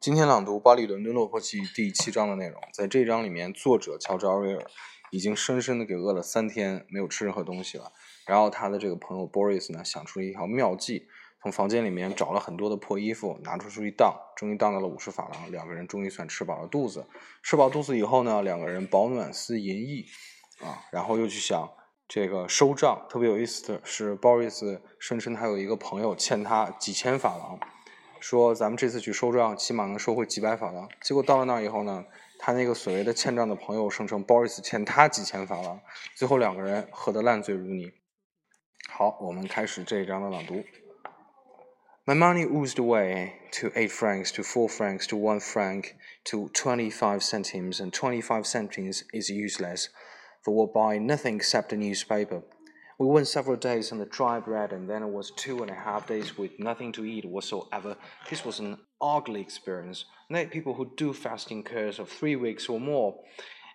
今天朗读《巴黎伦敦落魄记》第七章的内容。在这章里面，作者乔治·奥威尔已经深深的给饿了三天，没有吃任何东西了。然后他的这个朋友 Boris 呢，想出了一条妙计，从房间里面找了很多的破衣服，拿出出去当，终于当到了五十法郎。两个人终于算吃饱了肚子。吃饱肚子以后呢，两个人饱暖思淫逸啊，然后又去想这个收账。特别有意思的是，Boris 声称他有一个朋友欠他几千法郎。说咱们这次去收账，起码能收回几百法郎。结果到了那儿以后呢，他那个所谓的欠账的朋友声称 Boris 欠他几千法郎，最后两个人喝得烂醉如泥。好，我们开始这一章的朗读。My money oozed away to eight francs, to four francs, to one franc, to twenty-five centimes, and twenty-five centimes is useless, for we'll buy nothing except a newspaper. We went several days on the dry bread, and then it was two and a half days with nothing to eat whatsoever. This was an ugly experience. Are people who do fasting cures of three weeks or more,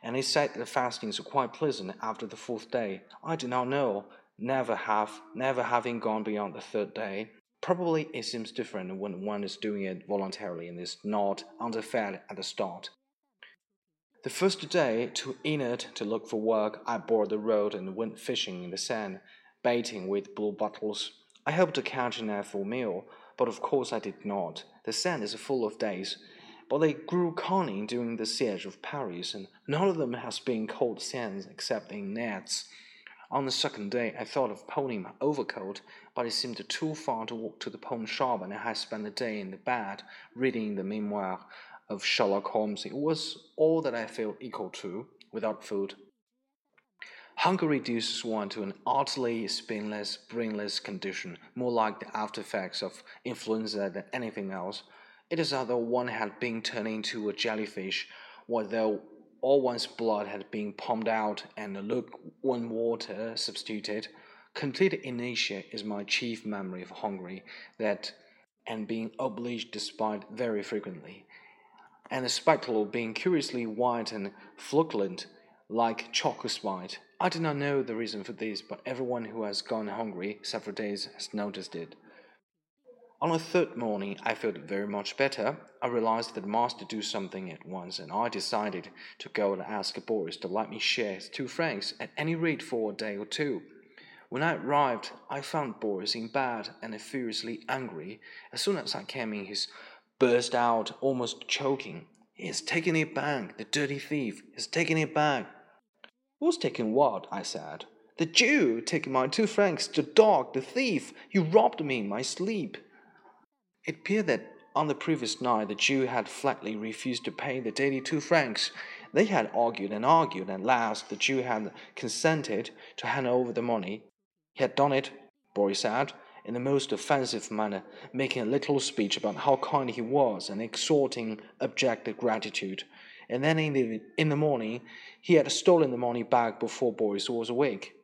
and they said the fastings are quite pleasant after the fourth day. I do not know, never have, never having gone beyond the third day. Probably it seems different when one is doing it voluntarily and is not underfed at the start. The first day, too inert to look for work, I bored the road and went fishing in the Seine, baiting with blue bottles. I hoped to catch an apple meal, but of course I did not. The Seine is full of days, but they grew cunning during the siege of Paris, and none of them has been caught sands except in nets. On the second day, I thought of pawning my overcoat, but it seemed too far to walk to the pawn shop, and I had spent the day in the bed reading the memoir of Sherlock Holmes. It was all that I felt equal to without food. Hunger reduces one to an utterly spineless, brainless condition, more like the after effects of influenza than anything else. It is as though one had been turned into a jellyfish, or though all one's blood had been pumped out and lukewarm water substituted. Complete inertia is my chief memory of hunger, that and being obliged despite very frequently and the spectacle being curiously white and flocculent, like chalk white. I do not know the reason for this, but everyone who has gone hungry several days has noticed it. On the third morning, I felt very much better. I realized that I must do something at once, and I decided to go and ask Boris to let me share his two francs at any rate for a day or two. When I arrived, I found Boris in bed and furiously angry. As soon as I came in, his burst out, almost choking. He's taken it back, the dirty thief. He's taken it back. Who's taken what? I said. The Jew taking my two francs, the dog, the thief. You robbed me in my sleep. It appeared that on the previous night the Jew had flatly refused to pay the daily two francs. They had argued and argued, and at last the Jew had consented to hand over the money. He had done it, Boris said, in the most offensive manner, making a little speech about how kind he was and exhorting abject gratitude. And then in the, in the morning, he had stolen the money back before Boris was awake.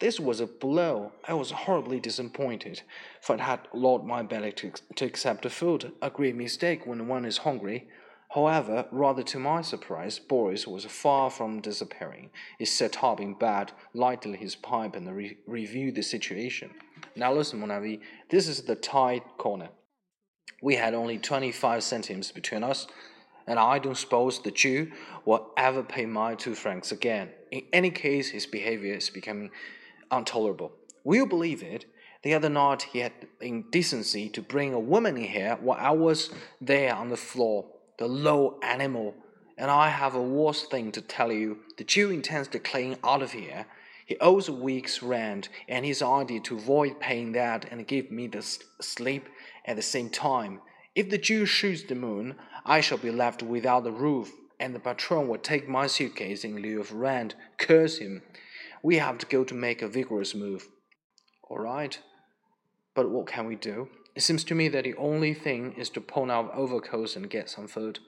This was a blow. I was horribly disappointed, for I had lowered my belly to, to accept the food, a great mistake when one is hungry. However, rather to my surprise, Boris was far from disappearing. He sat up in bed, lighted his pipe, and re reviewed the situation. Now listen, mon ami, this is the tight corner. We had only 25 centimes between us, and I don't suppose the Jew will ever pay my two francs again. In any case, his behavior is becoming intolerable. Will you believe it? The other night he had the indecency to bring a woman in here while I was there on the floor. The low animal. And I have a worse thing to tell you. The Jew intends to clean out of here. He owes a week's rent, and his idea to avoid paying that and give me the sleep at the same time. If the Jew shoots the moon, I shall be left without a roof, and the patron will take my suitcase in lieu of rent. Curse him. We have to go to make a vigorous move. All right. But what can we do? It seems to me that the only thing is to pawn our overcoats and get some food.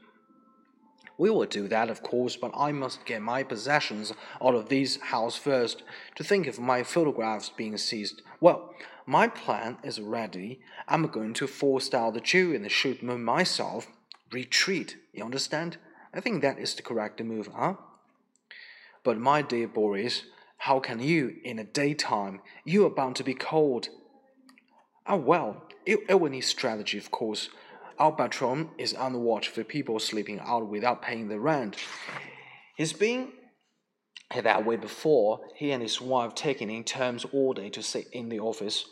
We will do that, of course, but I must get my possessions out of this house first. To think of my photographs being seized. Well, my plan is ready. I'm going to forestall the Jew and shoot him myself. Retreat, you understand? I think that is the correct move, huh? But my dear Boris, how can you, in the daytime, you are bound to be cold. Ah, well, it, it will need strategy, of course. Our patron is on the watch for people sleeping out without paying the rent. He's been that way before, he and his wife taking in turns all day to sit in the office.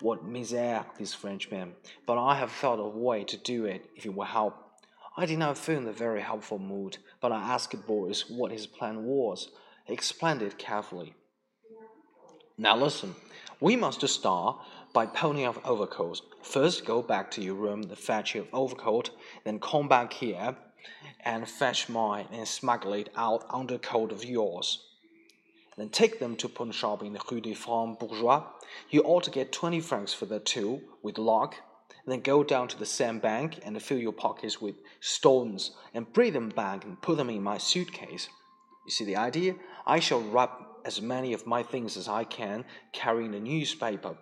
What misère, this Frenchman! But I have thought of a way to do it if it will help. I did not feel in a very helpful mood, but I asked Boris what his plan was. He explained it carefully. Now listen, we must start by pulling off overcoats. First, go back to your room and fetch your overcoat, then come back here and fetch mine and smuggle it out under coat of yours. Then take them to pawn shop in the Rue des Francs Bourgeois. You ought to get twenty francs for the two, with lock. Then go down to the same bank and fill your pockets with stones and bring them back and put them in my suitcase. You see the idea? I shall wrap as many of my things as I can, carrying a newspaper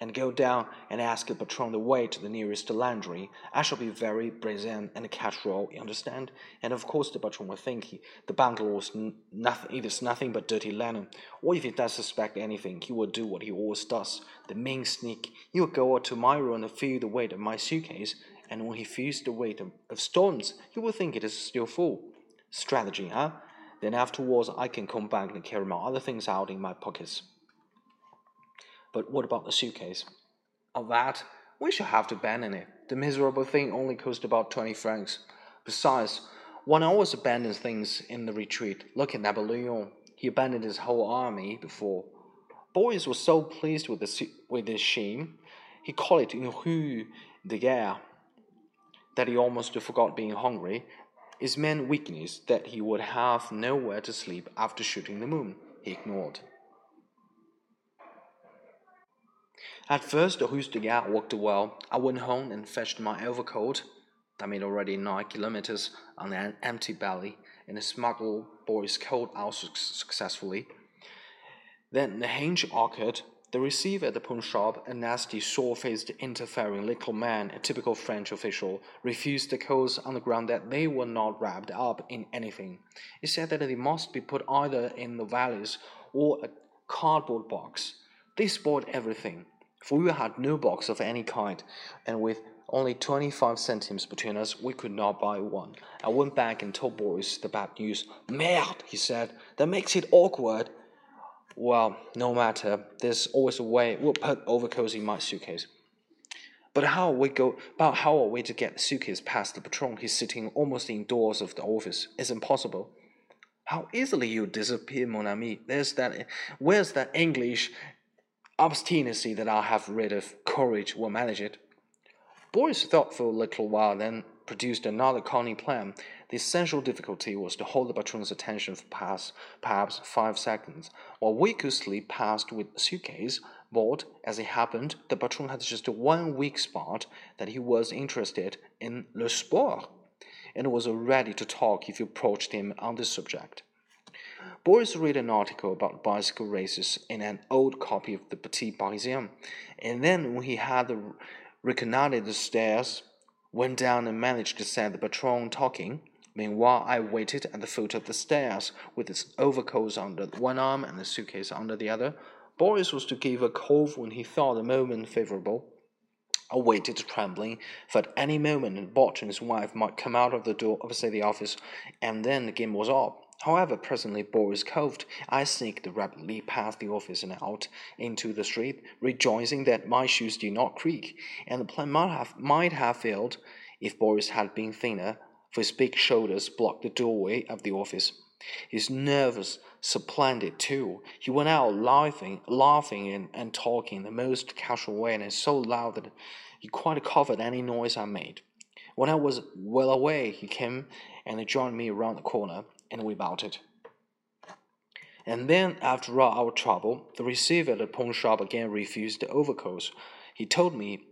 and go down and ask the patron the way to the nearest laundry. I shall be very brazen and casual, you understand? And of course, the patron will think he, the bundle was nothing, it is nothing but dirty linen. Or if he does suspect anything, he will do what he always does the mean sneak. He will go out to my room and feel the weight of my suitcase, and when he feels the weight of, of stones, he will think it is still full. Strategy, huh? Then afterwards, I can come back and carry my other things out in my pockets. But what about the suitcase? Of that, we shall have to abandon it. The miserable thing only cost about 20 francs. Besides, one always abandons things in the retreat. Look at Napoleon. He abandoned his whole army before. Boris was so pleased with the with this shame, he called it une rue de guerre, that he almost forgot being hungry. His main weakness that he would have nowhere to sleep after shooting the moon, he ignored. At first, the Guerre worked well. I went home and fetched my overcoat. I made already nine kilometers on an empty belly, and a smuggled boy's coat out successfully. Then the hinge occurred. The receiver at the pawn shop, a nasty, sore-faced, interfering little man, a typical French official, refused the coats on the ground that they were not wrapped up in anything. He said that they must be put either in the valise or a cardboard box. They spoiled everything for we had no box of any kind, and with only 25 centimes between us, we could not buy one. I went back and told Boris the bad news. Merde, he said, that makes it awkward. Well, no matter, there's always a way. We'll put overcoats in my suitcase. But how we go? But how are we to get the suitcase past the patron? He's sitting almost indoors of the office. It's impossible. How easily you disappear, mon ami. There's that. Where's that English obstinacy that I have rid of, courage will manage it. Boris thought for a little while, then produced another cunning plan. The essential difficulty was to hold the patron's attention for past, perhaps five seconds, while we could sleep past with suitcase. But, as it happened, the patron had just one weak spot that he was interested in le sport, and was ready to talk if you approached him on this subject. Boris read an article about bicycle races in an old copy of the Petit Parisien, and then when he had reconnoitered the stairs, went down and managed to set the patron talking. Meanwhile, I waited at the foot of the stairs with his overcoats under one arm and the suitcase under the other. Boris was to give a call when he thought the moment favorable. I waited trembling, for at any moment Bot and his wife might come out of the door opposite the office, and then the game was up. However, presently Boris coughed. I sneaked rapidly past the office and out into the street, rejoicing that my shoes did not creak, and the plan might have, might have failed if Boris had been thinner, for his big shoulders blocked the doorway of the office. His nerves supplanted too. He went out laughing, laughing and, and talking in the most casual way, and so loud that he quite covered any noise I made. When I was well away, he came and joined me around the corner and we it. And then, after all our trouble, the receiver at the pawn shop again refused the overcoats. He told me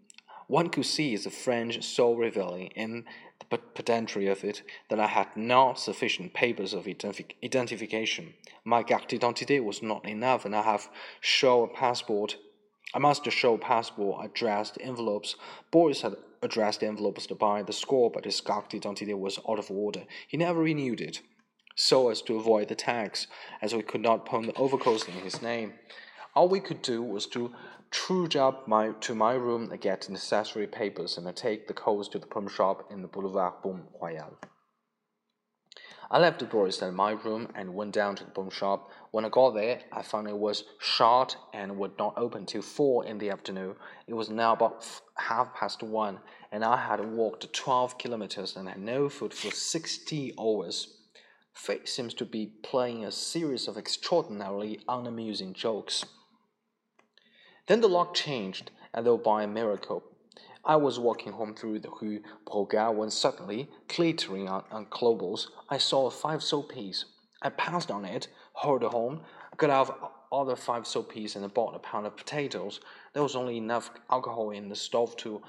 one could see the French so reveling in the pedantry of it that I had not sufficient papers of identification. My carte d'identité was not enough, and I have show a passport. I must show passport, addressed envelopes. Boris had addressed envelopes to buy the score, but his until it was out of order. He never renewed it so as to avoid the tax, as we could not pawn the overcoats in his name. All we could do was to trudge up my, to my room and get the necessary papers and take the coats to the pawn shop in the Boulevard Port Royal. I left the Boris at my room and went down to the pawn shop. When I got there, I found it was shut and would not open till four in the afternoon. It was now about half past one, and I had walked twelve kilometers and had no food for sixty hours. Fate seems to be playing a series of extraordinarily unamusing jokes. Then the lock changed, as though by a miracle. I was walking home through the Rue Broca when suddenly, glittering on, on cobbles, I saw a five sou piece. I pounced on it, home, got out other five sou pieces, and bought a pound of potatoes. There was only enough alcohol in the stove to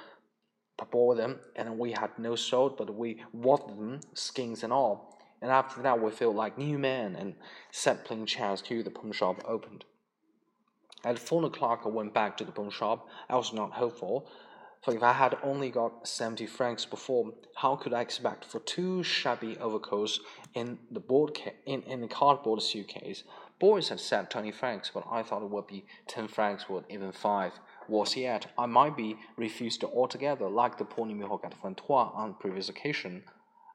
boil them, and we had no salt, but we watered them, skins and all. And after that, we felt like new men and sat playing chess till the pawn shop opened. At four o'clock, I went back to the pawn shop. I was not hopeful. For if I had only got seventy francs before, how could I expect for two shabby overcoats in the board in, in the cardboard suitcase? Boris had said twenty francs, but I thought it would be ten francs or even five. Worse yet, I might be refused altogether, like the poor numéro 83 on previous occasion.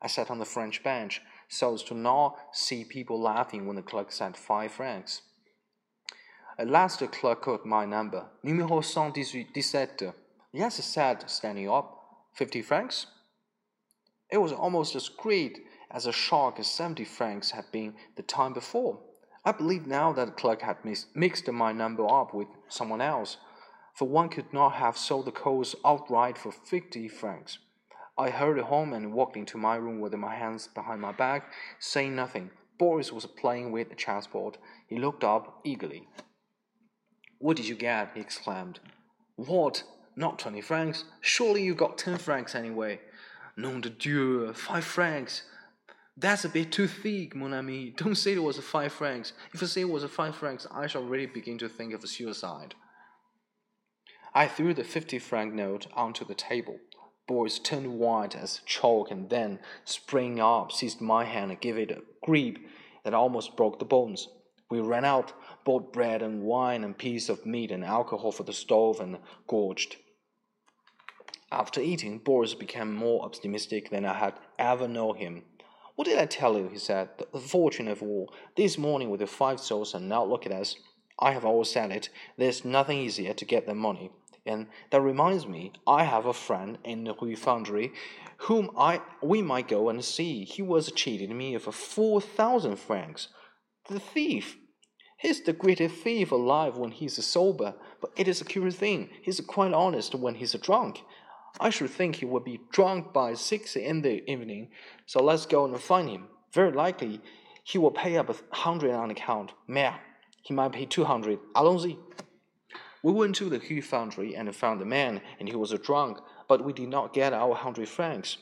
I sat on the French bench so as to not see people laughing when the clerk said five francs. At last the clerk called my number, numéro 117. Yes, he said, standing up. Fifty francs? It was almost as great as a shock as seventy francs had been the time before. I believe now that the clerk had mixed my number up with someone else, for one could not have sold the coals outright for fifty francs. I hurried home and walked into my room with my hands behind my back, saying nothing. Boris was playing with the chessboard. He looked up eagerly. What did you get? he exclaimed. What? Not twenty francs. Surely you got ten francs anyway. Nom de Dieu, five francs. That's a bit too thick, mon ami. Don't say it was five francs. If I say it was five francs, I shall really begin to think of suicide. I threw the fifty franc note onto the table. Boris turned white as chalk and then, springing up, seized my hand and gave it a grip that almost broke the bones. We ran out, bought bread and wine and piece of meat and alcohol for the stove, and gorged. After eating, Boris became more optimistic than I had ever known him. What did I tell you? he said. The fortune of war. This morning with the five souls, and now look at us. I have always said it. There's nothing easier to get than money. And that reminds me, I have a friend in the Rue Fondary whom I we might go and see. He was cheating me of four thousand francs. The thief. He's the greatest thief alive when he's sober, but it is a curious thing. He's quite honest when he's drunk. I should think he would be drunk by six in the evening, so let's go and find him. Very likely he will pay up a hundred on account. Mare, he might pay two hundred. Allons-y. We went to the Rue Fondary and found the man, and he was a drunk, but we did not get our hundred francs.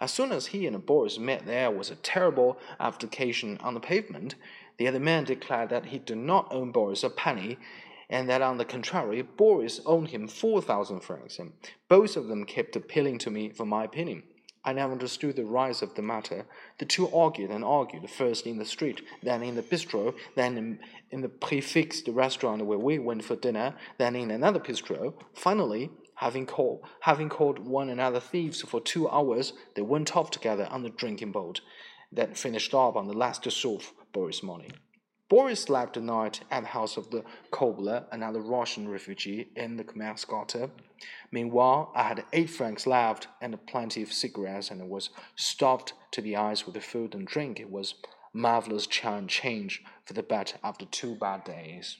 As soon as he and Boris met, there was a terrible altercation on the pavement. The other man declared that he did not owe Boris a penny, and that on the contrary, Boris owed him four thousand francs, and both of them kept appealing to me for my opinion. I never understood the rise of the matter. The two argued and argued, first in the street, then in the bistro, then in, in the prix fixe restaurant where we went for dinner, then in another bistro. Finally, having called, having called one another thieves for two hours, they went off together on the drinking boat, that finished off on the last sou Boris' money. Boris slept the night at the house of the cobbler, another Russian refugee in the Commerce-Quarter. Meanwhile, I had eight francs left and plenty of cigarettes, and was stuffed to the eyes with the food and drink. It was marvelous change for the better after two bad days.